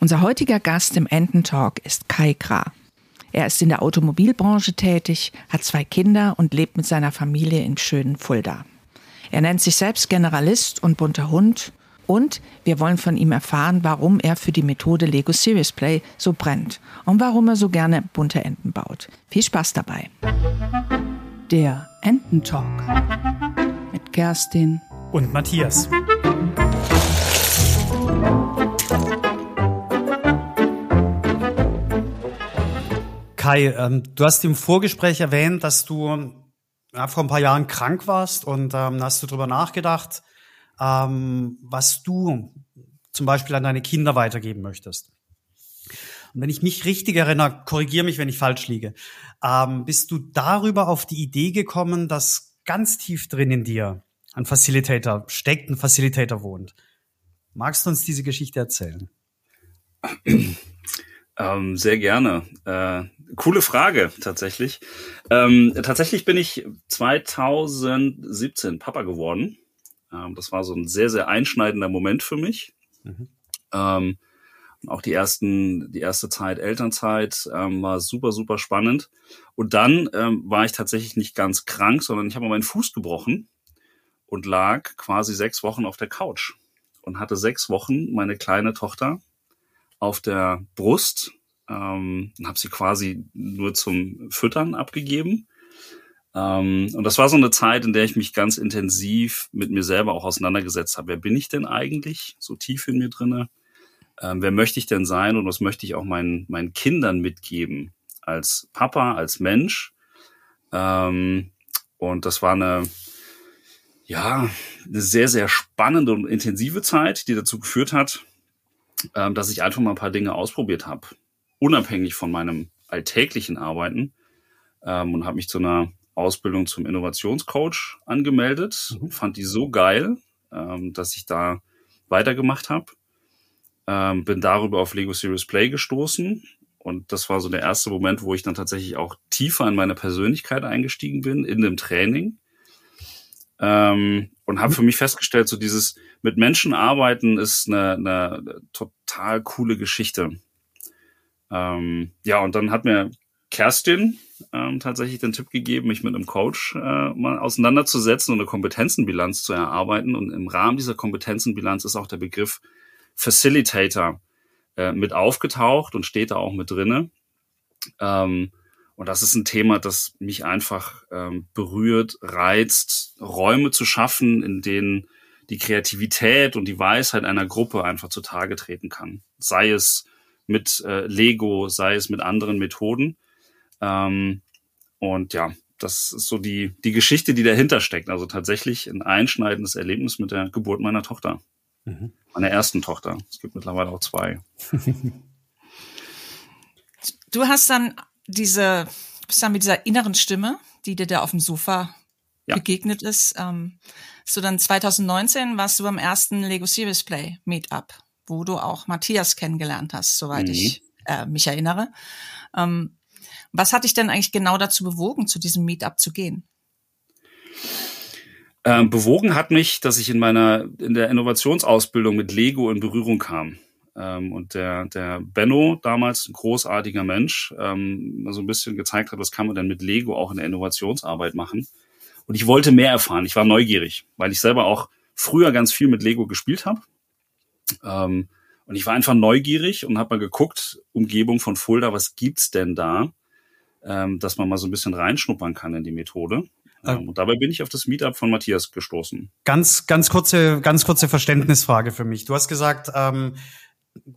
Unser heutiger Gast im Ententalk ist Kai Gra. Er ist in der Automobilbranche tätig, hat zwei Kinder und lebt mit seiner Familie in schönen Fulda. Er nennt sich selbst Generalist und bunter Hund und wir wollen von ihm erfahren, warum er für die Methode Lego Serious Play so brennt und warum er so gerne bunte Enten baut. Viel Spaß dabei. Der Ententalk mit Kerstin und Matthias. Kai, ähm, du hast im Vorgespräch erwähnt, dass du ja, vor ein paar Jahren krank warst und ähm, hast du darüber nachgedacht, ähm, was du zum Beispiel an deine Kinder weitergeben möchtest. Und wenn ich mich richtig erinnere, korrigiere mich, wenn ich falsch liege, ähm, bist du darüber auf die Idee gekommen, dass ganz tief drin in dir ein Facilitator steckt, ein Facilitator wohnt. Magst du uns diese Geschichte erzählen? Ähm, sehr gerne. Äh, coole Frage tatsächlich. Ähm, tatsächlich bin ich 2017 Papa geworden. Ähm, das war so ein sehr, sehr einschneidender Moment für mich. Mhm. Ähm, auch die ersten, die erste Zeit Elternzeit ähm, war super, super spannend. Und dann ähm, war ich tatsächlich nicht ganz krank, sondern ich habe meinen Fuß gebrochen und lag quasi sechs Wochen auf der Couch und hatte sechs Wochen meine kleine Tochter auf der Brust ähm, und habe sie quasi nur zum Füttern abgegeben. Ähm, und das war so eine Zeit, in der ich mich ganz intensiv mit mir selber auch auseinandergesetzt habe. Wer bin ich denn eigentlich so tief in mir drinne? Ähm, wer möchte ich denn sein und was möchte ich auch meinen, meinen Kindern mitgeben als Papa, als Mensch? Ähm, und das war eine, ja, eine sehr, sehr spannende und intensive Zeit, die dazu geführt hat, ähm, dass ich einfach mal ein paar Dinge ausprobiert habe, unabhängig von meinem alltäglichen Arbeiten ähm, und habe mich zu einer Ausbildung zum Innovationscoach angemeldet, mhm. fand die so geil, ähm, dass ich da weitergemacht habe. Ähm, bin darüber auf Lego Serious Play gestoßen und das war so der erste Moment, wo ich dann tatsächlich auch tiefer in meine Persönlichkeit eingestiegen bin, in dem Training. Ähm, und habe für mich festgestellt, so dieses mit Menschen arbeiten ist eine, eine total coole Geschichte. Ähm, ja, und dann hat mir Kerstin ähm, tatsächlich den Tipp gegeben, mich mit einem Coach äh, mal auseinanderzusetzen und eine Kompetenzenbilanz zu erarbeiten. Und im Rahmen dieser Kompetenzenbilanz ist auch der Begriff Facilitator äh, mit aufgetaucht und steht da auch mit drinne. Ähm, und das ist ein Thema, das mich einfach ähm, berührt, reizt, Räume zu schaffen, in denen die Kreativität und die Weisheit einer Gruppe einfach zutage treten kann. Sei es mit äh, Lego, sei es mit anderen Methoden. Ähm, und ja, das ist so die, die Geschichte, die dahinter steckt. Also tatsächlich ein einschneidendes Erlebnis mit der Geburt meiner Tochter. Mhm. Meiner ersten Tochter. Es gibt mittlerweile auch zwei. du hast dann diese, bist dann mit dieser inneren Stimme, die dir da auf dem Sofa ja. begegnet ist. Ähm, so dann 2019 warst du beim ersten Lego Series Play Meetup, wo du auch Matthias kennengelernt hast, soweit mhm. ich äh, mich erinnere. Ähm, was hat dich denn eigentlich genau dazu bewogen, zu diesem Meetup zu gehen? Ähm, bewogen hat mich, dass ich in meiner in der Innovationsausbildung mit Lego in Berührung kam. Ähm, und der, der Benno, damals ein großartiger Mensch, ähm, so ein bisschen gezeigt hat, was kann man denn mit Lego auch in der Innovationsarbeit machen. Und ich wollte mehr erfahren. Ich war neugierig, weil ich selber auch früher ganz viel mit Lego gespielt habe. Ähm, und ich war einfach neugierig und habe mal geguckt, Umgebung von Fulda, was gibt's denn da? ähm, dass man mal so ein bisschen reinschnuppern kann in die Methode. Äh, ähm, und dabei bin ich auf das Meetup von Matthias gestoßen. Ganz, ganz kurze, ganz kurze Verständnisfrage für mich. Du hast gesagt, ähm,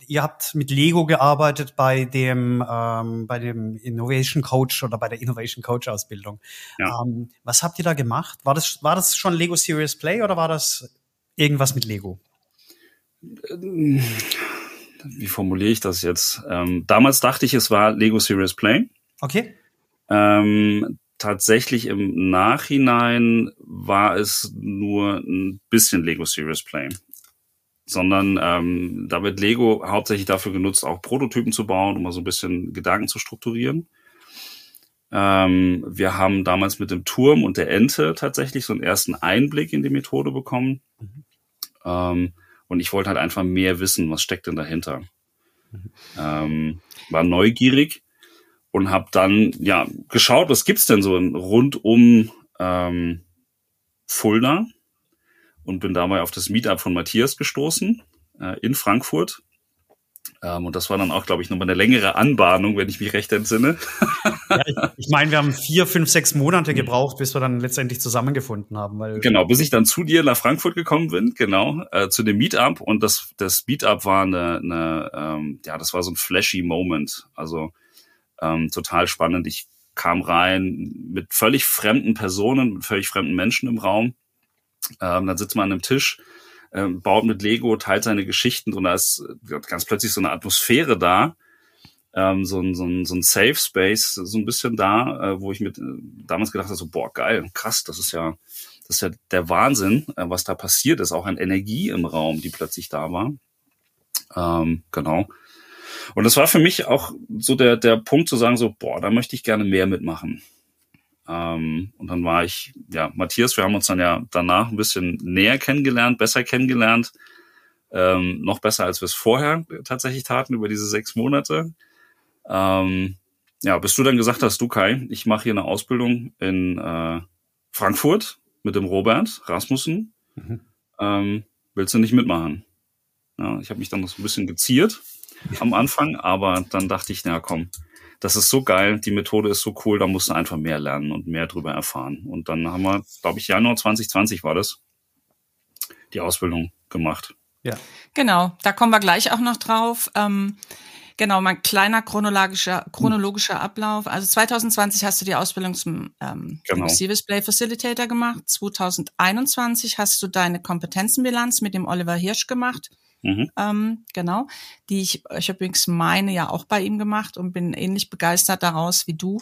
ihr habt mit Lego gearbeitet bei dem ähm, bei dem Innovation Coach oder bei der Innovation Coach Ausbildung. Ja. Ähm, was habt ihr da gemacht? War das war das schon Lego Serious Play oder war das irgendwas mit Lego? Wie formuliere ich das jetzt? Ähm, damals dachte ich, es war Lego Serious Play. Okay. Ähm, tatsächlich im Nachhinein war es nur ein bisschen Lego Serious Play. Sondern ähm, da wird Lego hauptsächlich dafür genutzt, auch Prototypen zu bauen, um mal so ein bisschen Gedanken zu strukturieren. Ähm, wir haben damals mit dem Turm und der Ente tatsächlich so einen ersten Einblick in die Methode bekommen. Mhm. Ähm, und ich wollte halt einfach mehr wissen, was steckt denn dahinter. Ähm, war neugierig und habe dann ja geschaut, was gibt's denn so rund um ähm, Fulda und bin dabei auf das Meetup von Matthias gestoßen äh, in Frankfurt. Ähm, und das war dann auch, glaube ich, nochmal eine längere Anbahnung, wenn ich mich recht entsinne. ja, ich, ich meine, wir haben vier, fünf, sechs Monate gebraucht, bis wir dann letztendlich zusammengefunden haben. Weil genau, bis ich dann zu dir nach Frankfurt gekommen bin, genau, äh, zu dem Meetup. Und das, das Meetup war eine, eine ähm, ja, das war so ein flashy Moment. Also ähm, total spannend. Ich kam rein mit völlig fremden Personen, mit völlig fremden Menschen im Raum. Ähm, dann sitzt man an einem Tisch, ähm, baut mit Lego, teilt seine Geschichten und da ist ganz plötzlich so eine Atmosphäre da, ähm, so, ein, so, ein, so ein Safe Space, so ein bisschen da, äh, wo ich mit äh, damals gedacht habe, so, boah, geil, krass, das ist ja, das ist ja der Wahnsinn, äh, was da passiert ist, auch an Energie im Raum, die plötzlich da war. Ähm, genau. Und das war für mich auch so der, der Punkt zu sagen, so, boah, da möchte ich gerne mehr mitmachen. Ähm, und dann war ich, ja, Matthias, wir haben uns dann ja danach ein bisschen näher kennengelernt, besser kennengelernt. Ähm, noch besser, als wir es vorher tatsächlich taten, über diese sechs Monate. Ähm, ja, bis du dann gesagt hast, du Kai, ich mache hier eine Ausbildung in äh, Frankfurt mit dem Robert Rasmussen. Mhm. Ähm, willst du nicht mitmachen? Ja, ich habe mich dann noch so ein bisschen geziert am Anfang, aber dann dachte ich, na komm, das ist so geil, die Methode ist so cool, da musst du einfach mehr lernen und mehr drüber erfahren. Und dann haben wir, glaube ich, Januar 2020 war das, die Ausbildung gemacht. Ja. Genau, da kommen wir gleich auch noch drauf. Ähm, genau, mein kleiner chronologischer, chronologischer Ablauf. Also 2020 hast du die Ausbildung zum ähm, genau. Display Facilitator gemacht. 2021 hast du deine Kompetenzenbilanz mit dem Oliver Hirsch gemacht. Mhm. Ähm, genau, die ich, ich übrigens meine ja auch bei ihm gemacht und bin ähnlich begeistert daraus wie du.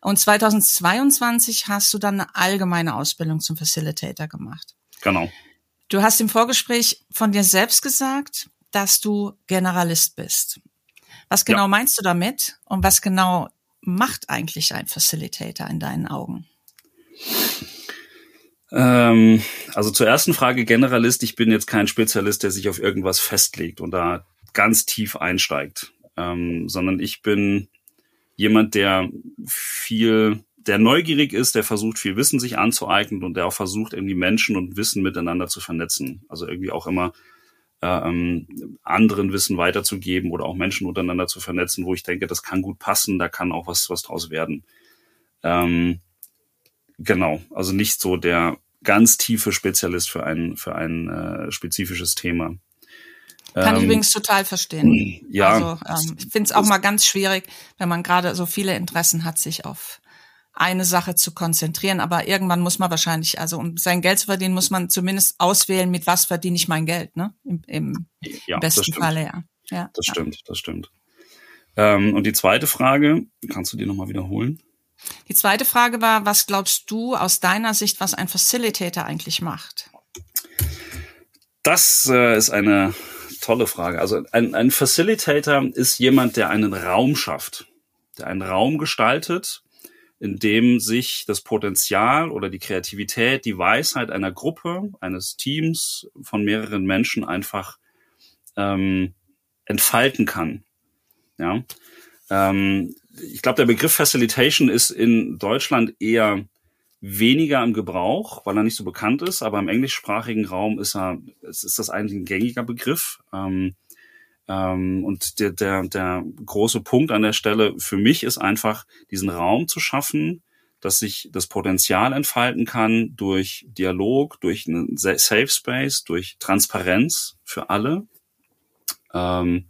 Und 2022 hast du dann eine allgemeine Ausbildung zum Facilitator gemacht. Genau. Du hast im Vorgespräch von dir selbst gesagt, dass du Generalist bist. Was genau ja. meinst du damit und was genau macht eigentlich ein Facilitator in deinen Augen? Ähm, also zur ersten Frage Generalist. Ich bin jetzt kein Spezialist, der sich auf irgendwas festlegt und da ganz tief einsteigt, ähm, sondern ich bin jemand, der viel, der neugierig ist, der versucht viel Wissen sich anzueignen und der auch versucht irgendwie Menschen und Wissen miteinander zu vernetzen. Also irgendwie auch immer äh, ähm, anderen Wissen weiterzugeben oder auch Menschen untereinander zu vernetzen, wo ich denke, das kann gut passen, da kann auch was was draus werden. Ähm, genau, also nicht so der ganz tiefe Spezialist für ein, für ein äh, spezifisches Thema. Kann ähm, ich übrigens total verstehen. Ja. Also ähm, ich finde es auch mal ganz schwierig, wenn man gerade so viele Interessen hat, sich auf eine Sache zu konzentrieren. Aber irgendwann muss man wahrscheinlich, also um sein Geld zu verdienen, muss man zumindest auswählen, mit was verdiene ich mein Geld, ne? Im, im ja, besten Falle, ja. ja. Das ja. stimmt, das stimmt. Ähm, und die zweite Frage, kannst du die nochmal wiederholen? Die zweite Frage war, was glaubst du aus deiner Sicht, was ein Facilitator eigentlich macht? Das äh, ist eine tolle Frage. Also ein, ein Facilitator ist jemand, der einen Raum schafft, der einen Raum gestaltet, in dem sich das Potenzial oder die Kreativität, die Weisheit einer Gruppe, eines Teams von mehreren Menschen einfach ähm, entfalten kann. Ja. Ähm, ich glaube, der Begriff Facilitation ist in Deutschland eher weniger im Gebrauch, weil er nicht so bekannt ist, aber im englischsprachigen Raum ist er, ist das eigentlich ein gängiger Begriff. Ähm, ähm, und der, der, der große Punkt an der Stelle für mich ist einfach, diesen Raum zu schaffen, dass sich das Potenzial entfalten kann durch Dialog, durch einen Safe Space, durch Transparenz für alle ähm,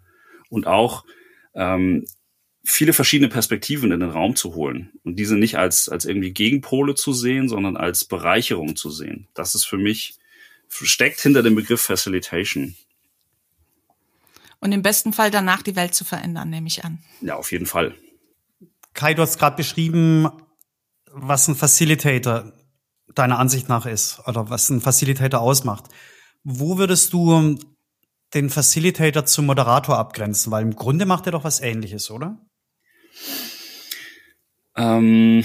und auch ähm, viele verschiedene Perspektiven in den Raum zu holen und diese nicht als, als irgendwie Gegenpole zu sehen, sondern als Bereicherung zu sehen. Das ist für mich, steckt hinter dem Begriff Facilitation. Und im besten Fall danach die Welt zu verändern, nehme ich an. Ja, auf jeden Fall. Kai, du hast gerade beschrieben, was ein Facilitator deiner Ansicht nach ist oder was ein Facilitator ausmacht. Wo würdest du den Facilitator zum Moderator abgrenzen? Weil im Grunde macht er doch was Ähnliches, oder? Ähm,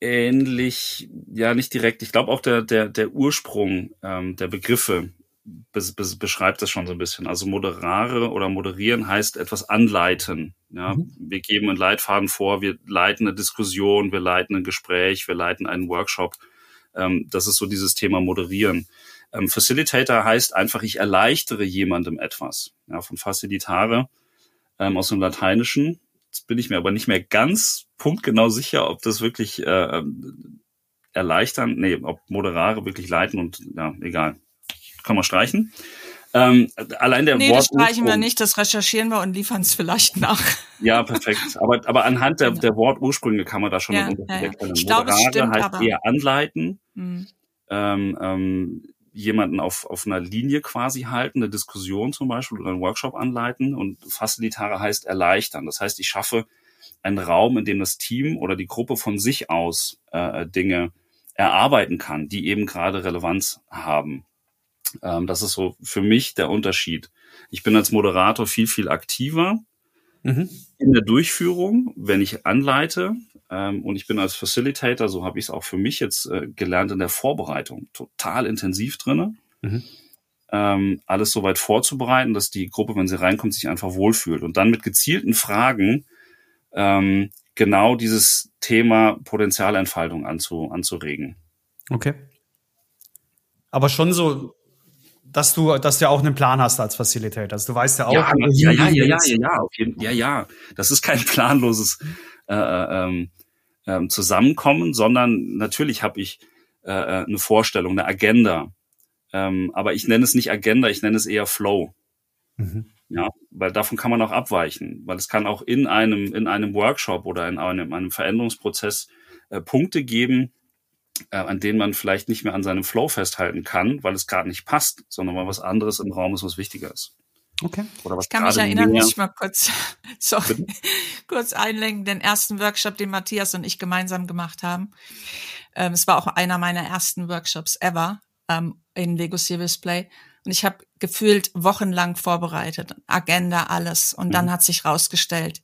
ähnlich, ja, nicht direkt. Ich glaube auch der, der, der Ursprung ähm, der Begriffe be be beschreibt das schon so ein bisschen. Also moderare oder moderieren heißt etwas anleiten. Ja, mhm. wir geben einen Leitfaden vor, wir leiten eine Diskussion, wir leiten ein Gespräch, wir leiten einen Workshop. Ähm, das ist so dieses Thema moderieren. Ähm, Facilitator heißt einfach, ich erleichtere jemandem etwas. Ja, von Facilitare ähm, aus dem Lateinischen. Jetzt bin ich mir aber nicht mehr ganz punktgenau sicher, ob das wirklich äh, ähm, erleichtern, nee, ob Moderare wirklich leiten und ja, egal. Kann man streichen. Ähm, allein der nee, Wort das streichen wir nicht, das recherchieren wir und liefern es vielleicht nach. Ja, perfekt. Aber, aber anhand der, der Wortursprünge kann man da schon ja, einen Unterschied ja, ja. erkennen. Ich glaube, es Moderare stimmt, heißt aber- eher anleiten, Hm. ähm, ähm, jemanden auf, auf einer Linie quasi halten, eine Diskussion zum Beispiel oder einen Workshop anleiten und Facilitare heißt erleichtern. Das heißt, ich schaffe einen Raum, in dem das Team oder die Gruppe von sich aus äh, Dinge erarbeiten kann, die eben gerade Relevanz haben. Ähm, das ist so für mich der Unterschied. Ich bin als Moderator viel, viel aktiver Mhm. in der Durchführung, wenn ich anleite. Ähm, und ich bin als Facilitator, so habe ich es auch für mich jetzt äh, gelernt, in der Vorbereitung total intensiv drinne. Mhm. Ähm, alles so weit vorzubereiten, dass die Gruppe, wenn sie reinkommt, sich einfach wohlfühlt. Und dann mit gezielten Fragen ähm, genau dieses Thema Potenzialentfaltung anzu, anzuregen. Okay. Aber schon so, dass du, dass du ja auch einen Plan hast als Facilitator. Also du weißt ja auch, ja, ja, ja, ja, ja, ja, ja, auf jeden, ja, ja. Das ist kein planloses äh, ähm, ähm, Zusammenkommen, sondern natürlich habe ich äh, äh, eine Vorstellung, eine Agenda. Ähm, aber ich nenne es nicht Agenda, ich nenne es eher Flow. Mhm. Ja, weil davon kann man auch abweichen, weil es kann auch in einem in einem Workshop oder in einem, einem Veränderungsprozess äh, Punkte geben, äh, an denen man vielleicht nicht mehr an seinem Flow festhalten kann, weil es gerade nicht passt, sondern weil was anderes im Raum ist, was wichtiger ist. Okay. Oder was Ich kann mich erinnern, mehr- muss ich mal kurz, sorry, Bitte? kurz einlenken, den ersten Workshop, den Matthias und ich gemeinsam gemacht haben. Ähm, es war auch einer meiner ersten Workshops ever ähm, in Lego Serious Play. Und ich habe gefühlt wochenlang vorbereitet, Agenda, alles. Und dann Mhm. hat sich rausgestellt,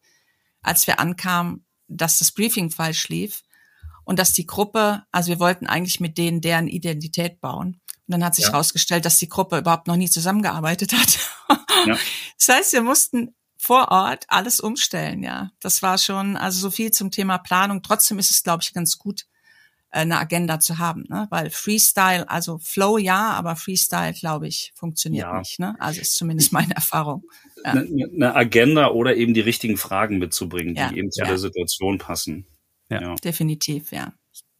als wir ankamen, dass das Briefing falsch lief und dass die Gruppe, also wir wollten eigentlich mit denen deren Identität bauen. Und dann hat sich Ja. rausgestellt, dass die Gruppe überhaupt noch nie zusammengearbeitet hat. Ja. Das heißt, wir mussten vor Ort alles umstellen, ja. Das war schon, also so viel zum Thema Planung. Trotzdem ist es, glaube ich, ganz gut, äh, eine Agenda zu haben, ne? Weil Freestyle, also Flow ja, aber Freestyle, glaube ich, funktioniert Ja. nicht, ne? Also ist zumindest meine Erfahrung. Ja. eine, eine Agenda oder eben die richtigen Fragen mitzubringen, die Ja, eben zu ja. der Situation passen. Ja. Definitiv, ja.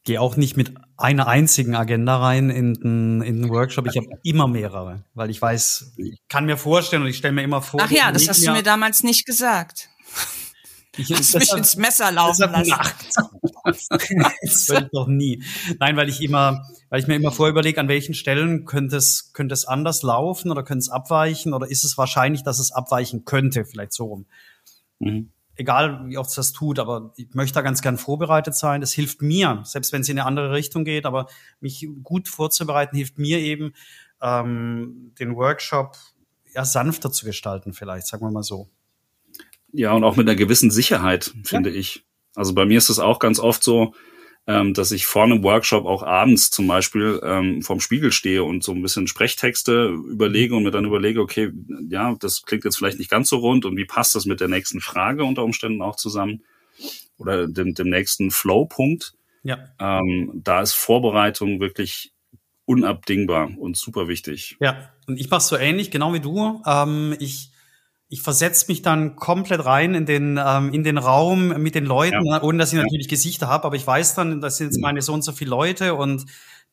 Gehe auch nicht mit einer einzigen Agenda rein in den, in den Workshop. Ich habe immer mehrere, weil ich weiß, ich kann mir vorstellen und ich stelle mir immer vor. Ach ja, das ich hast du mir damals nicht gesagt. Ich, Hast mich ins Messer laufen lassen. Das würde ich doch nie. Nein, weil ich immer, weil ich mir immer vorüberlege, an welchen Stellen könnte es, könnte es anders laufen oder könnte es abweichen oder ist es wahrscheinlich, dass es abweichen könnte, vielleicht so rum. Mhm. Egal, wie oft es das tut, aber ich möchte da ganz gern vorbereitet sein. Das hilft mir, selbst wenn es in eine andere Richtung geht, aber mich gut vorzubereiten hilft mir eben, ähm, den Workshop ja sanfter zu gestalten, vielleicht, sagen wir mal so. Ja, und auch mit einer gewissen Sicherheit, finde ich. Also bei mir ist es auch ganz oft so, ähm, dass ich vor einem Workshop auch abends zum Beispiel ähm, vorm Spiegel stehe und so ein bisschen Sprechtexte überlege und mir dann überlege, okay, ja, das klingt jetzt vielleicht nicht ganz so rund und wie passt das mit der nächsten Frage unter Umständen auch zusammen oder dem, dem nächsten Flow-Punkt. Ja. Ähm, da ist Vorbereitung wirklich unabdingbar und super wichtig. Ja, und ich mache so ähnlich, genau wie du. Ähm, ich ich versetze mich dann komplett rein in den ähm, in den Raum mit den Leuten, Ja. ne, ohne dass ich natürlich Gesichter habe, aber ich weiß dann, das sind jetzt meine so und so viele Leute und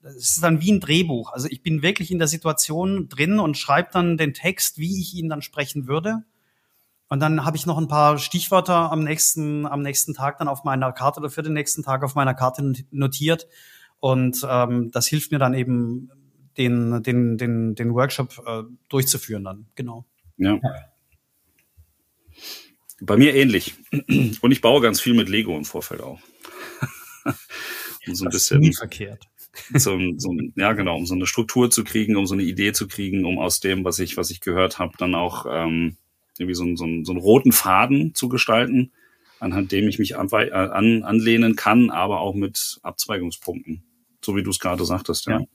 es ist dann wie ein Drehbuch. Also ich bin wirklich in der Situation drin und schreibe dann den Text, wie ich ihn dann sprechen würde. Und dann habe ich noch ein paar Stichwörter am nächsten, am nächsten Tag dann auf meiner Karte oder für den nächsten Tag auf meiner Karte notiert. Und ähm, das hilft mir dann eben, den, den, den, den Workshop äh, durchzuführen dann. Genau. Ja. Bei mir ähnlich. Und ich baue ganz viel mit Lego im Vorfeld auch. um so ein ist nie bisschen, verkehrt. so, so, ja genau, um so eine Struktur zu kriegen, um so eine Idee zu kriegen, um aus dem, was ich, was ich gehört habe, dann auch ähm, irgendwie so, so, so einen roten Faden zu gestalten, anhand dem ich mich anwei- äh, an, anlehnen kann, aber auch mit Abzweigungspunkten, so wie du es gerade sagtest. Ja. Ja.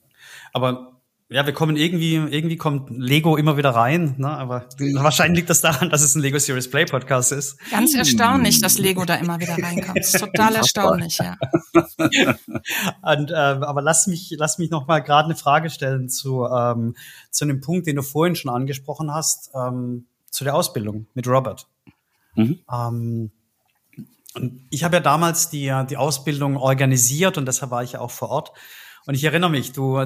Aber ja, wir kommen irgendwie, irgendwie kommt Lego immer wieder rein, ne? aber wahrscheinlich liegt das daran, dass es ein Lego Series Play Podcast ist. Ganz erstaunlich, dass Lego da immer wieder reinkommt. Das ist total erstaunlich, ja. Und, äh, aber lass mich, lass mich noch mal gerade eine Frage stellen zu, ähm, zu einem Punkt, den du vorhin schon angesprochen hast, ähm, zu der Ausbildung mit Robert. Mhm. Ähm, und ich habe ja damals die, die Ausbildung organisiert und deshalb war ich ja auch vor Ort. Und ich erinnere mich, du,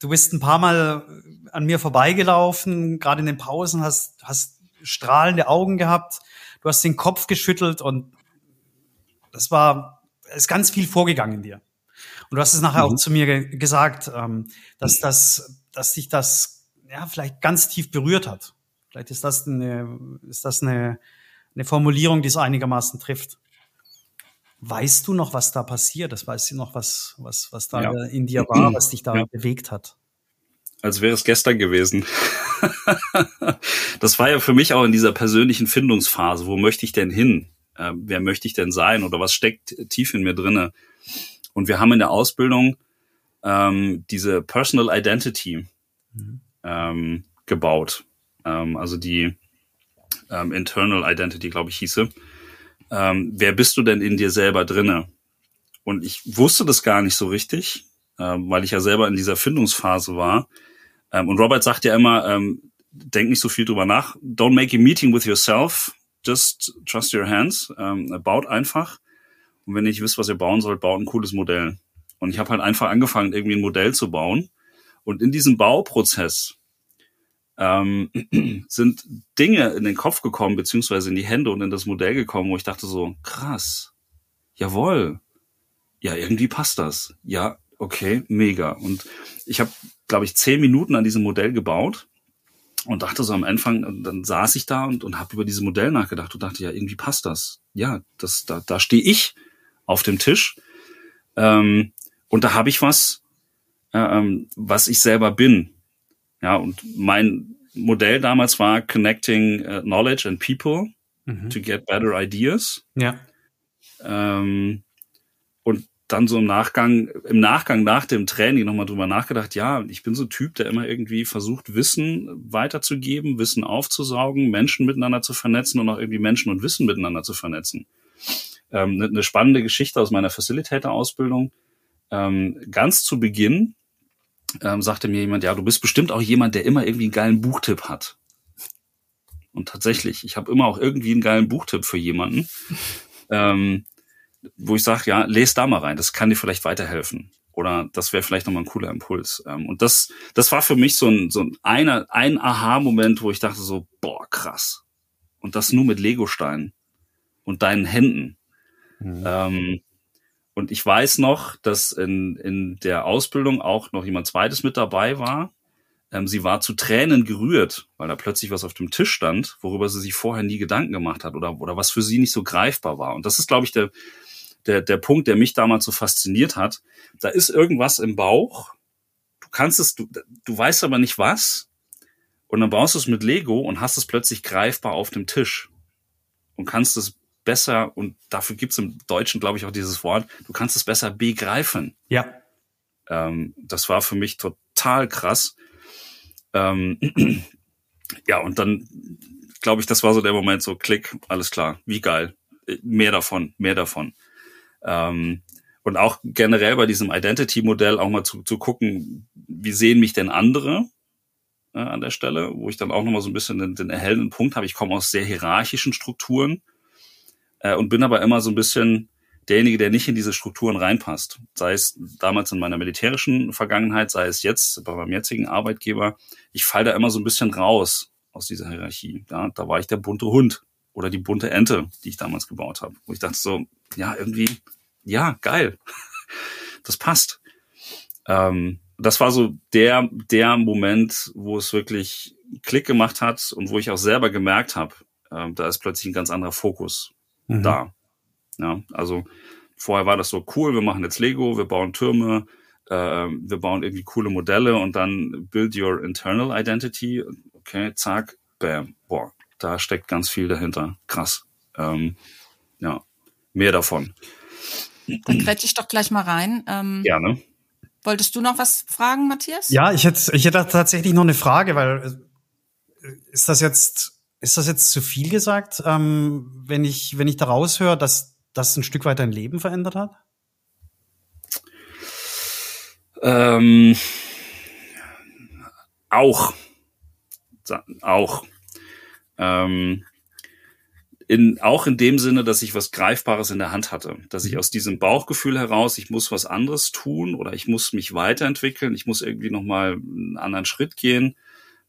du bist ein paar Mal an mir vorbeigelaufen, gerade in den Pausen, hast, hast strahlende Augen gehabt, du hast den Kopf geschüttelt und das war, ist ganz viel vorgegangen in dir. Und du hast es nachher mhm. auch zu mir ge gesagt, ähm, dass das, dass sich das ja vielleicht ganz tief berührt hat. Vielleicht ist das eine, ist das eine, eine Formulierung, die es einigermaßen trifft. Weißt du noch, was da passiert ist? Weißt du noch, was, was, was da ja. in dir war, was dich da ja. bewegt hat? Als wäre es gestern gewesen. das war ja für mich auch in dieser persönlichen Findungsphase. Wo möchte ich denn hin? Äh, wer möchte ich denn sein? Oder was steckt tief in mir drinne? Und wir haben in der Ausbildung ähm, diese Personal Identity mhm. ähm, gebaut. Ähm, also die ähm, Internal Identity, glaube ich, hieße ähm, wer bist du denn in dir selber drinne? Und ich wusste das gar nicht so richtig, ähm, weil ich ja selber in dieser Findungsphase war. Ähm, und Robert sagt ja immer, ähm, denk nicht so viel drüber nach. Don't make a meeting with yourself. Just trust your hands. Ähm, baut einfach. Und wenn ihr nicht wisst, was ihr bauen sollt, baut ein cooles Modell. Und ich habe halt einfach angefangen, irgendwie ein Modell zu bauen. Und in diesem Bauprozess ähm, sind Dinge in den Kopf gekommen, beziehungsweise in die Hände und in das Modell gekommen, wo ich dachte so, krass, jawohl, ja, irgendwie passt das. Ja, okay, mega. Und ich habe, glaube ich, zehn Minuten an diesem Modell gebaut und dachte so am Anfang, dann saß ich da und, und habe über dieses Modell nachgedacht und dachte, ja, irgendwie passt das. Ja, das, da, da stehe ich auf dem Tisch ähm, und da habe ich was, äh, ähm, was ich selber bin. Ja, und mein Modell damals war Connecting uh, Knowledge and People mhm. to get better ideas. Ja. Ähm, und dann so im Nachgang, im Nachgang nach dem Training nochmal drüber nachgedacht, ja, ich bin so ein Typ, der immer irgendwie versucht, Wissen weiterzugeben, Wissen aufzusaugen, Menschen miteinander zu vernetzen und auch irgendwie Menschen und Wissen miteinander zu vernetzen. Ähm, eine, eine spannende Geschichte aus meiner Facilitator-Ausbildung. Ähm, ganz zu Beginn ähm, sagte mir jemand, ja, du bist bestimmt auch jemand, der immer irgendwie einen geilen Buchtipp hat. Und tatsächlich, ich habe immer auch irgendwie einen geilen Buchtipp für jemanden, ähm, wo ich sage, ja, lese da mal rein, das kann dir vielleicht weiterhelfen. Oder das wäre vielleicht nochmal ein cooler Impuls. Ähm, und das, das war für mich so ein, so ein, einer, ein Aha-Moment, wo ich dachte so, boah, krass. Und das nur mit Legosteinen und deinen Händen. Mhm. Ähm, und ich weiß noch, dass in, in der Ausbildung auch noch jemand zweites mit dabei war. Ähm, sie war zu Tränen gerührt, weil da plötzlich was auf dem Tisch stand, worüber sie sich vorher nie Gedanken gemacht hat oder, oder was für sie nicht so greifbar war. Und das ist, glaube ich, der, der, der Punkt, der mich damals so fasziniert hat. Da ist irgendwas im Bauch. Du kannst es, du, du weißt aber nicht was. Und dann baust du es mit Lego und hast es plötzlich greifbar auf dem Tisch und kannst es besser, und dafür gibt's im Deutschen, glaube ich, auch dieses Wort, du kannst es besser begreifen. Ja. Ähm, das war für mich total krass. Ähm, ja, und dann glaube ich, das war so der Moment, so klick, alles klar, wie geil. Mehr davon, mehr davon. Ähm, und auch generell bei diesem Identity-Modell auch mal zu, zu gucken, wie sehen mich denn andere äh, an der Stelle, wo ich dann auch nochmal so ein bisschen den, den erhellenden Punkt habe. Ich komme aus sehr hierarchischen Strukturen äh, und bin aber immer so ein bisschen derjenige, der nicht in diese Strukturen reinpasst. Sei es damals in meiner militärischen Vergangenheit, sei es jetzt bei meinem jetzigen Arbeitgeber. Ich falle da immer so ein bisschen raus aus dieser Hierarchie. Ja, da war ich der bunte Hund oder die bunte Ente, die ich damals gebaut habe. Wo ich dachte so, ja, irgendwie, ja, geil. Das passt. Ähm, das war so der, der Moment, wo es wirklich Klick gemacht hat und wo ich auch selber gemerkt habe, äh, da ist plötzlich ein ganz anderer Fokus mhm. da. Ja, also vorher war das so cool, wir machen jetzt Lego, wir bauen Türme, äh, wir bauen irgendwie coole Modelle und dann build your internal identity. Okay, zack, bam, boah, da steckt ganz viel dahinter. Krass. Ähm, ja, mehr davon. Dann grätsch ich doch gleich mal rein. Ähm, Gerne. Wolltest du noch was fragen, Matthias? Ja, ich hätte, ich hätte tatsächlich noch eine Frage, weil äh, ist das jetzt, ist das jetzt zu viel gesagt, ähm, wenn ich, wenn ich da raushöre, dass das ein Stück weit dein Leben verändert hat? Ähm, auch. Auch. Ähm, in, auch in dem Sinne, dass ich was Greifbares in der Hand hatte, dass ich mhm. aus diesem Bauchgefühl heraus, ich muss was anderes tun oder ich muss mich weiterentwickeln, ich muss irgendwie nochmal einen anderen Schritt gehen,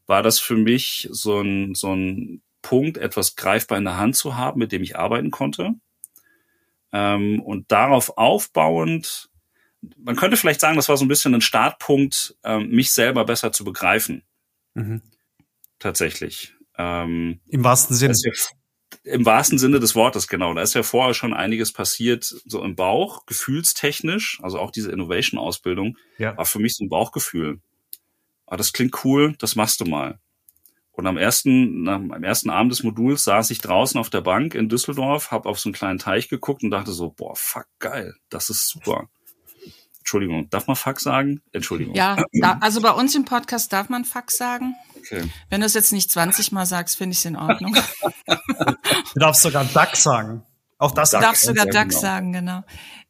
war das für mich so ein, so ein Punkt, etwas greifbar in der Hand zu haben, mit dem ich arbeiten konnte. Ähm, und darauf aufbauend, man könnte vielleicht sagen, das war so ein bisschen ein Startpunkt, ähm, mich selber besser zu begreifen. Mhm. Tatsächlich. Ähm, Im wahrsten Sinne. Im wahrsten Sinne des Wortes, genau. Da ist ja vorher schon einiges passiert, so im Bauch, gefühlstechnisch, also auch diese Innovation-Ausbildung, ja. war für mich so ein Bauchgefühl. Ah, das klingt cool, das machst du mal. Und am ersten, am ersten Abend des Moduls saß ich draußen auf der Bank in Düsseldorf, habe auf so einen kleinen Teich geguckt und dachte so, boah, fuck, geil, das ist super. Entschuldigung, darf man Fuck sagen? Entschuldigung. Ja, da, also bei uns im Podcast darf man Fuck sagen. Okay. Wenn du es jetzt nicht 20 Mal sagst, finde ich es in Ordnung. du darfst sogar Duck sagen. Auch das Du darfst sogar Duck genau. sagen, genau.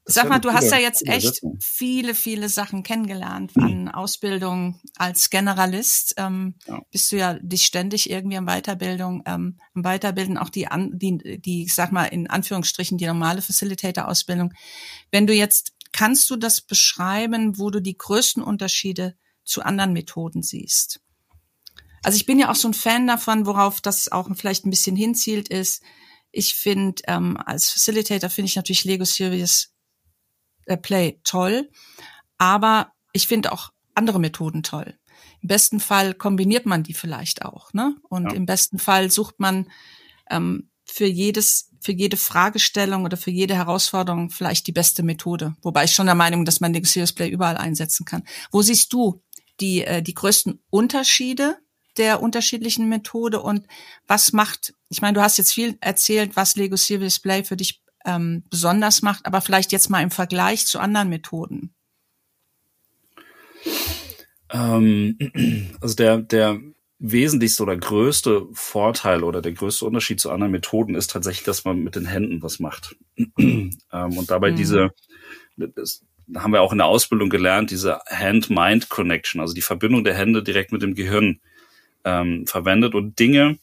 Sag mal, du hast ja jetzt echt viele, viele Sachen kennengelernt an Ausbildung als Generalist. Ähm, ja. Bist du ja dich ständig irgendwie am Weiterbildung, ähm, am Weiterbilden, auch die, an, die, die, ich sag mal in Anführungsstrichen die normale Facilitator-Ausbildung. Wenn du jetzt Kannst du das beschreiben, wo du die größten Unterschiede zu anderen Methoden siehst? Also ich bin ja auch so ein Fan davon, worauf das auch vielleicht ein bisschen hinzielt, ist, ich finde, ähm, als Facilitator finde ich natürlich Lego Serious äh, Play toll, aber ich finde auch andere Methoden toll. Im besten Fall kombiniert man die vielleicht auch, ne? Und ja. im besten Fall sucht man ähm, für jedes, für jede Fragestellung oder für jede Herausforderung vielleicht die beste Methode. Wobei ich schon der Meinung, dass man den Serious Play überall einsetzen kann. Wo siehst du die, äh, die größten Unterschiede der unterschiedlichen Methode und was macht, ich meine, du hast jetzt viel erzählt, was Lego Serious Play für dich ähm, besonders macht, aber vielleicht jetzt mal im Vergleich zu anderen Methoden. Ähm, also der, der wesentlichste oder größte Vorteil oder der größte Unterschied zu anderen Methoden ist tatsächlich, dass man mit den Händen was macht. ähm, und dabei mhm. diese, das haben wir auch in der Ausbildung gelernt, diese Hand-Mind-Connection, also die Verbindung der Hände direkt mit dem Gehirn ähm, verwendet und Dinge,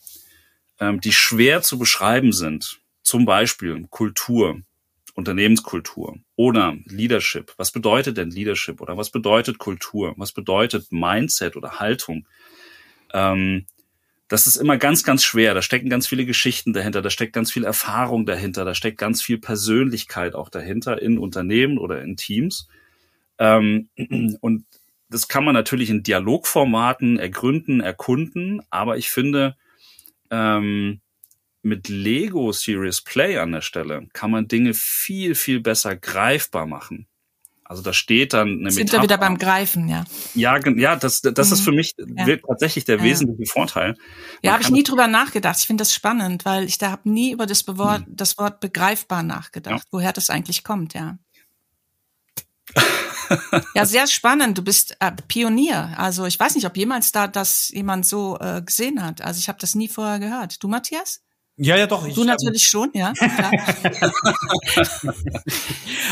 ähm, die schwer zu beschreiben sind, zum Beispiel Kultur, Unternehmenskultur oder Leadership. Was bedeutet denn Leadership oder was bedeutet Kultur? Was bedeutet Mindset oder Haltung? Ähm, das ist immer ganz, ganz schwer. Da stecken ganz viele Geschichten dahinter, da steckt ganz viel Erfahrung dahinter, da steckt ganz viel Persönlichkeit auch dahinter in Unternehmen oder in Teams. Ähm, und das kann man natürlich in Dialogformaten ergründen, erkunden, aber ich finde, ähm, mit Lego Serious Play an der Stelle kann man Dinge viel, viel besser greifbar machen. Also da steht dann eine Sind wir wieder beim Greifen, ja. Ja, ja, das, das mhm. ist für mich ja. tatsächlich der ja. wesentliche Vorteil. ja, habe ich nie drüber nachgedacht. Ich finde das spannend, weil ich da habe nie über das, Bewort, mhm. das Wort begreifbar nachgedacht, ja. woher das eigentlich kommt, ja. ja, sehr spannend. Du bist äh, Pionier. Also ich weiß nicht, ob jemals da das jemand so äh, gesehen hat. Also ich habe das nie vorher gehört. Du, Matthias? Ja, ja, doch. Ich, du natürlich schon, ja.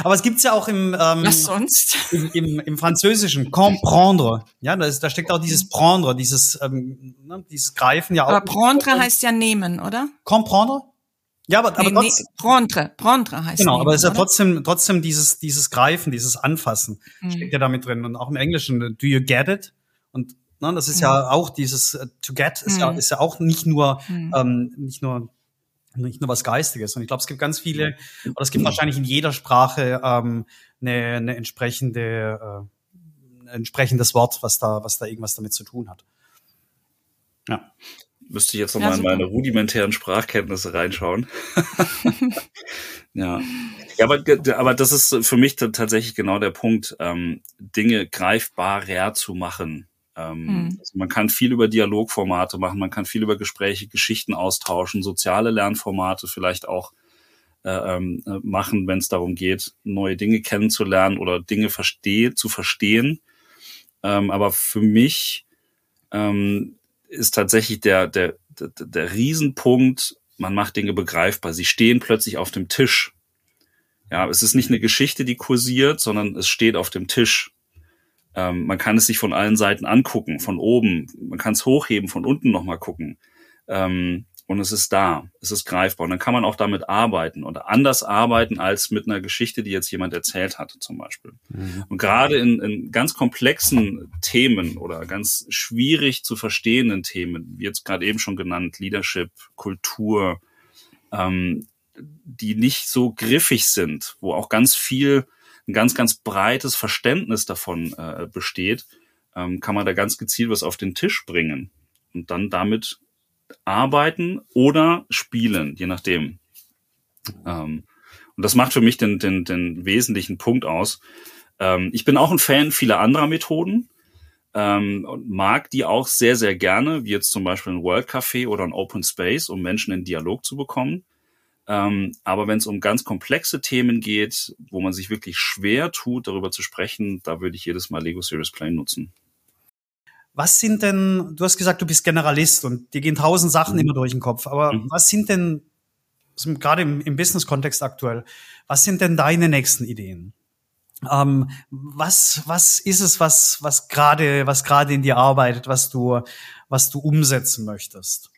Aber es gibt's ja auch im, ähm, Was sonst? Im, im, im Französischen, comprendre. Ja, da, ist, da steckt auch dieses prendre, dieses, ähm, ne, dieses Greifen ja auch. Aber prendre heißt ja nehmen, oder? Comprendre? Ja, aber, aber nee, trotzdem, nee, prendre, prendre heißt Genau, nehmen, aber es ist ja trotzdem, trotzdem dieses, dieses Greifen, dieses Anfassen mhm. steckt ja damit drin. Und auch im Englischen, do you get it? Und Ne? Das ist mhm. ja auch dieses uh, to get ist, mhm. ja, ist ja auch nicht nur mhm. ähm, nicht nur nicht nur was Geistiges. Und ich glaube, es gibt ganz viele, oder es gibt wahrscheinlich in jeder Sprache ähm, eine, eine entsprechende, äh, ein entsprechendes Wort, was da, was da irgendwas damit zu tun hat. Ja. Müsste ich jetzt nochmal ja, in meine rudimentären Sprachkenntnisse reinschauen. ja. Ja, aber, aber das ist für mich tatsächlich genau der Punkt, ähm, Dinge greifbarer zu machen. Ähm, mhm. also man kann viel über Dialogformate machen, man kann viel über Gespräche, Geschichten austauschen, soziale Lernformate vielleicht auch äh, ähm, äh, machen, wenn es darum geht, neue Dinge kennenzulernen oder Dinge versteh zu verstehen. Ähm, aber für mich ähm, ist tatsächlich der, der, der, der Riesenpunkt, man macht Dinge begreifbar. Sie stehen plötzlich auf dem Tisch. Ja, es ist nicht eine Geschichte, die kursiert, sondern es steht auf dem Tisch. Ähm, man kann es sich von allen Seiten angucken, von oben. Man kann es hochheben, von unten nochmal gucken. Ähm, und es ist da, es ist greifbar. Und dann kann man auch damit arbeiten oder anders arbeiten als mit einer Geschichte, die jetzt jemand erzählt hat, zum Beispiel. Mhm. Und gerade in, in ganz komplexen Themen oder ganz schwierig zu verstehenden Themen, wie jetzt gerade eben schon genannt, Leadership, Kultur, ähm, die nicht so griffig sind, wo auch ganz viel, ein ganz, ganz breites Verständnis davon äh, besteht, ähm, kann man da ganz gezielt was auf den Tisch bringen und dann damit arbeiten oder spielen, je nachdem. Ähm, und das macht für mich den, den, den wesentlichen Punkt aus. Ähm, ich bin auch ein Fan vieler anderer Methoden ähm, und mag die auch sehr, sehr gerne, wie jetzt zum Beispiel ein World Café oder ein Open Space, um Menschen in Dialog zu bekommen. Ähm, aber wenn es um ganz komplexe Themen geht, wo man sich wirklich schwer tut, darüber zu sprechen, da würde ich jedes Mal Lego Serious Play nutzen. Was sind denn, du hast gesagt, du bist Generalist und dir gehen tausend Sachen mhm. immer durch den Kopf, aber mhm. was sind denn, gerade im, im Business-Kontext aktuell, was sind denn deine nächsten Ideen? Ähm, was, was ist es, was, was gerade, was gerade in dir arbeitet, was du, was du umsetzen möchtest?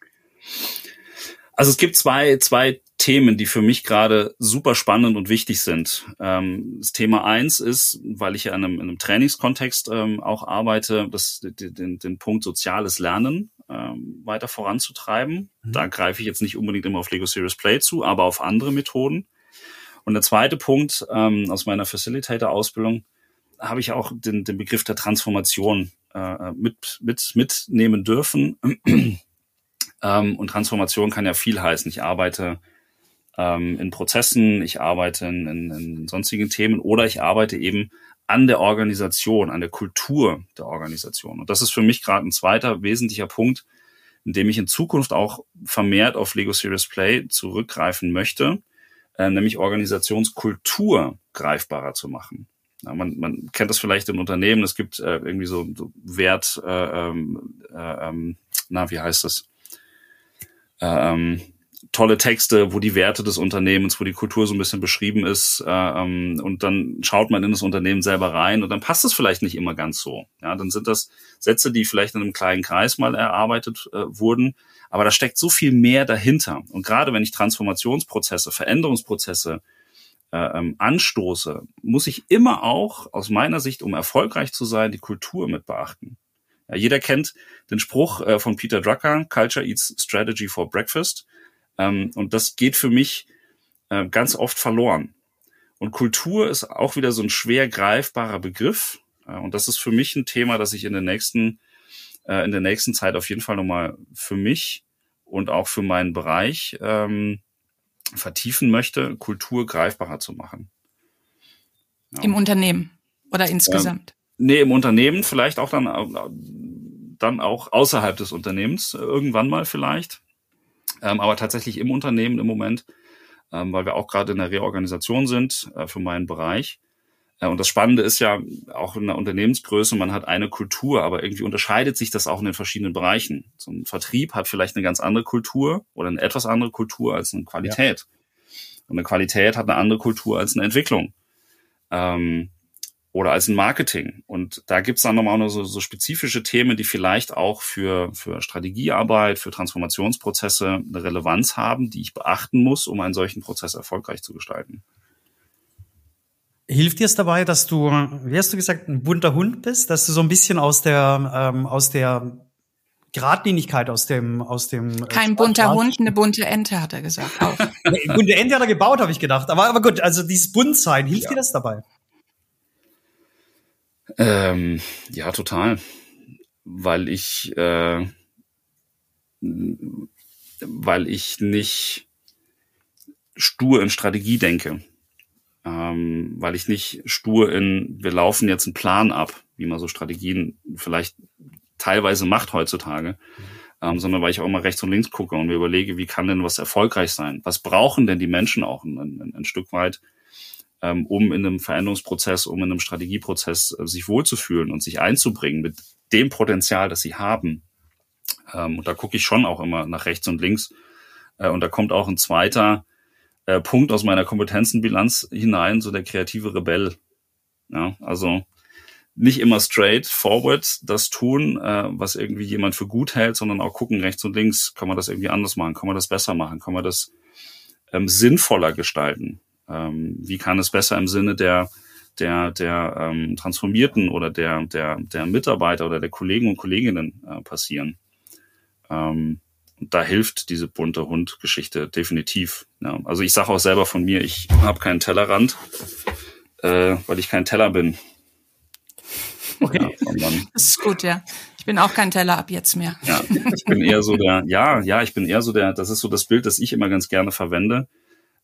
Also es gibt zwei, zwei Themen, die für mich gerade super spannend und wichtig sind. Ähm, das Thema eins ist, weil ich ja in einem, in einem Trainingskontext ähm, auch arbeite, das, den, den Punkt soziales Lernen ähm, weiter voranzutreiben. Mhm. Da greife ich jetzt nicht unbedingt immer auf Lego Serious Play zu, aber auf andere Methoden. Und der zweite Punkt ähm, aus meiner Facilitator-Ausbildung habe ich auch den, den Begriff der Transformation äh, mit, mit, mitnehmen dürfen. Ähm, und Transformation kann ja viel heißen. Ich arbeite ähm, in Prozessen, ich arbeite in, in, in sonstigen Themen oder ich arbeite eben an der Organisation, an der Kultur der Organisation. Und das ist für mich gerade ein zweiter wesentlicher Punkt, in dem ich in Zukunft auch vermehrt auf Lego Serious Play zurückgreifen möchte, äh, nämlich Organisationskultur greifbarer zu machen. Ja, man, man kennt das vielleicht in Unternehmen, es gibt äh, irgendwie so, so Wert, äh, ähm, äh, ähm, na, wie heißt das? Äh, ähm, tolle Texte, wo die Werte des Unternehmens, wo die Kultur so ein bisschen beschrieben ist, äh, ähm, und dann schaut man in das Unternehmen selber rein und dann passt es vielleicht nicht immer ganz so. Ja, dann sind das Sätze, die vielleicht in einem kleinen Kreis mal erarbeitet äh, wurden, aber da steckt so viel mehr dahinter. Und gerade wenn ich Transformationsprozesse, Veränderungsprozesse äh, ähm, anstoße, muss ich immer auch aus meiner Sicht, um erfolgreich zu sein, die Kultur mit beachten. Ja, jeder kennt den Spruch äh, von Peter Drucker, Culture Eats Strategy for Breakfast. Ähm, und das geht für mich äh, ganz oft verloren. Und Kultur ist auch wieder so ein schwer greifbarer Begriff. Äh, und das ist für mich ein Thema, das ich in der nächsten, äh, in der nächsten Zeit auf jeden Fall nochmal für mich und auch für meinen Bereich ähm, vertiefen möchte, Kultur greifbarer zu machen. Ja. Im Unternehmen oder insgesamt? Nee, im Unternehmen, vielleicht auch dann, dann auch außerhalb des Unternehmens, äh, irgendwann mal vielleicht ähm, aber tatsächlich im Unternehmen im Moment, ähm, weil wir auch gerade in der Reorganisation sind äh, für meinen Bereich. Äh, und das Spannende ist ja auch in der Unternehmensgröße, man hat eine Kultur, aber irgendwie unterscheidet sich das auch in den verschiedenen Bereichen. So ein Vertrieb hat vielleicht eine ganz andere Kultur oder eine etwas andere Kultur als eine Qualität. Ja. Und eine Qualität hat eine andere Kultur als eine Entwicklung. Ähm, oder als ein Marketing. Und da gibt's dann nochmal noch so, so spezifische Themen, die vielleicht auch für, für Strategiearbeit, für Transformationsprozesse eine Relevanz haben, die ich beachten muss, um einen solchen Prozess erfolgreich zu gestalten. Hilft dir es dabei, dass du, wie hast du gesagt, ein bunter Hund bist, dass du so ein bisschen aus der, ähm, aus der Gradlinigkeit aus dem, aus dem. Äh, Kein bunter Hund, eine bunte Ente, hat er gesagt. Auch. bunte Ente hat er gebaut, habe ich gedacht. Aber, aber gut, also dieses Buntsein, hilft ja. dir das dabei? Ähm, ja, total. Weil ich, äh, weil ich nicht stur in Strategie denke. Ähm, weil ich nicht stur in, wir laufen jetzt einen Plan ab, wie man so Strategien vielleicht teilweise macht heutzutage. ähm, sondern weil ich auch immer rechts und links gucke und mir überlege, wie kann denn was erfolgreich sein? Was brauchen denn die Menschen auch ein, ein, ein Stück weit, ähm, um in einem Veränderungsprozess, um in einem Strategieprozess äh, sich wohlzufühlen und sich einzubringen mit dem Potenzial, das sie haben. Ähm, und da gucke ich schon auch immer nach rechts und links. Äh, und da kommt auch ein zweiter äh, Punkt aus meiner Kompetenzenbilanz hinein, so der kreative Rebell. Ja, also nicht immer straight forward das tun, äh, was irgendwie jemand für gut hält, sondern auch gucken rechts und links, kann man das irgendwie anders machen, kann man das besser machen, kann man das ähm, sinnvoller gestalten. Ähm, wie kann es besser im Sinne der der der ähm, Transformierten oder der der der Mitarbeiter oder der Kollegen und Kolleginnen äh, passieren? Ähm, da hilft diese bunte Hund-Geschichte definitiv. Ja. Also ich sage auch selber von mir, ich habe keinen Tellerrand, äh, weil ich kein Teller bin. Okay. Ja, das ist gut, ja. Ich bin auch kein Teller ab jetzt mehr. Ja, ich bin eher so der, ja, ja, ich bin eher so der, das ist so das Bild, das ich immer ganz gerne verwende.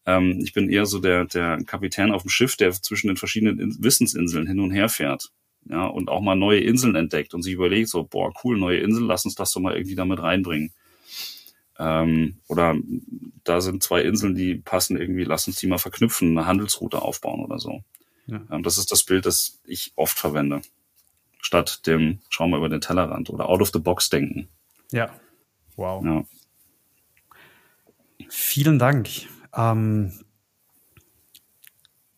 Ähm, ich bin eher so der, der Kapitän auf dem Schiff, der zwischen den verschiedenen Wissensinseln hin und her fährt. Ja, und auch mal neue Inseln entdeckt und sich überlegt, so, boah, cool, neue Insel, lass uns das doch mal irgendwie damit reinbringen. Ähm, oder da sind zwei Inseln, die passen irgendwie, lass uns die mal verknüpfen, eine Handelsroute aufbauen oder so. Ja. Ähm, das ist das Bild, das ich oft verwende statt dem schauen wir über den Tellerrand oder out of the box denken. Ja. Wow. Ja. Vielen Dank. Ähm,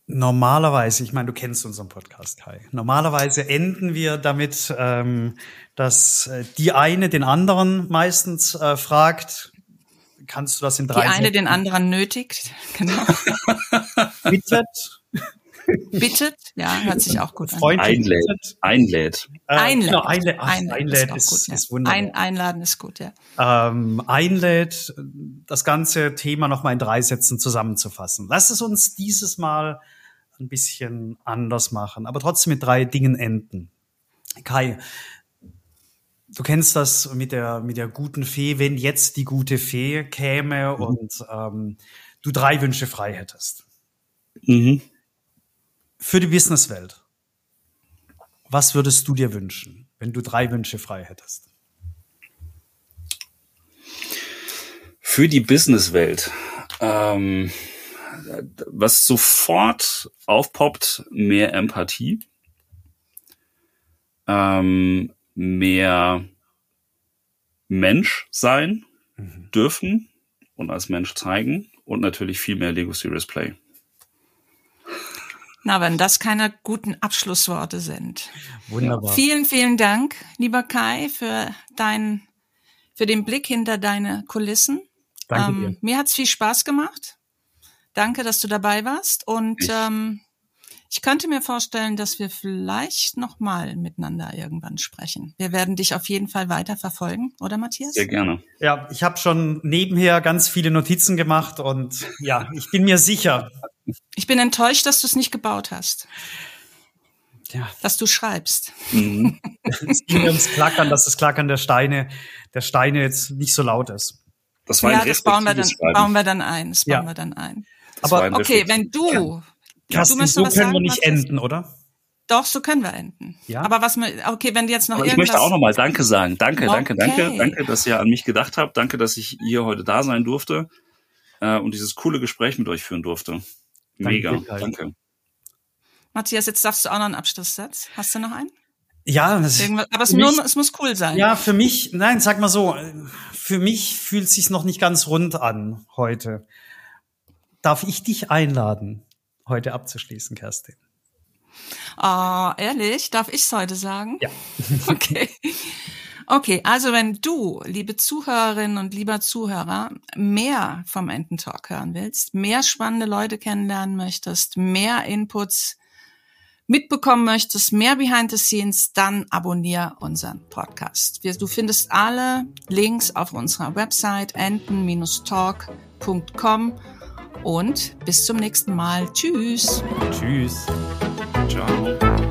normalerweise, ich meine, du kennst unseren Podcast, Kai. Normalerweise enden wir damit, ähm, dass äh, die eine den anderen meistens äh, fragt, kannst du das in drei Die eine Sätzen? den anderen nötigt, genau. Bittet Bittet, ja, hört sich auch gut an. Einlädt. Einlädt. Äh, einlädt. Genau, einlädt. Ach, einlädt ist, ist, gut, ist wunderbar. Ein, einladen ist gut, ja. Ähm, einlädt, das ganze Thema nochmal in drei Sätzen zusammenzufassen. Lass es uns dieses Mal ein bisschen anders machen, aber trotzdem mit drei Dingen enden. Kai, du kennst das mit der, mit der guten Fee, wenn jetzt die gute Fee käme mhm. und ähm, du drei Wünsche frei hättest. Mhm für die Businesswelt, was würdest du dir wünschen, wenn du drei Wünsche frei hättest? Für die Businesswelt. Ähm, was sofort aufpoppt, mehr Empathie, ähm, mehr Mensch sein mhm. dürfen und als Mensch zeigen und natürlich viel mehr Lego Serious Play. Na, wenn das keine guten Abschlussworte sind. Wunderbar. Vielen, vielen Dank, lieber Kai, für deinen, für den Blick hinter deine Kulissen. Danke ähm, dir. Mir hat's viel Spaß gemacht. Danke, dass du dabei warst. Und ich, ähm, ich könnte mir vorstellen, dass wir vielleicht noch mal miteinander irgendwann sprechen. Wir werden dich auf jeden Fall weiter verfolgen, oder Matthias? Sehr gerne. Ja, ich habe schon nebenher ganz viele Notizen gemacht und ja, ich bin mir sicher, ich bin enttäuscht, dass du es nicht gebaut hast. Ja. Dass du schreibst. Mhm. es ging ums Klackern, dass das Klackern der Steine, der Steine jetzt nicht so laut ist. Das war ja, ein das bauen wir, dann, bauen wir dann ein. Das bauen ja. wir dann ein. Aber okay, wenn du, ja. Du so können sagen, wir nicht enden, oder? Doch, so können wir enden. Ja. Aber was mir, okay, wenn du jetzt noch Aber ich möchte auch nochmal Danke sagen. Danke, okay. danke, danke, danke, dass ihr an mich gedacht habt. Danke, dass ich hier heute da sein durfte äh, und dieses coole Gespräch mit euch führen durfte. Mega, danke. danke. Matthias, jetzt darfst du auch noch einen Abschlusssatz. Hast du noch einen? Ja, das aber es, nur, es muss cool sein. Ja, für mich, nein, sag mal so, für mich fühlt es sich noch nicht ganz rund an heute. Darf ich dich einladen, heute abzuschließen, Kerstin? Ah, oh, ehrlich? Darf ich es heute sagen? Ja. okay. Okay, also wenn du, liebe Zuhörerinnen und lieber Zuhörer, mehr vom Ententalk hören willst, mehr spannende Leute kennenlernen möchtest, mehr Inputs mitbekommen möchtest, mehr Behind the Scenes, dann abonniere unseren Podcast. Du findest alle Links auf unserer Website enten-talk.com und bis zum nächsten Mal. Tschüss. Tschüss. Ciao.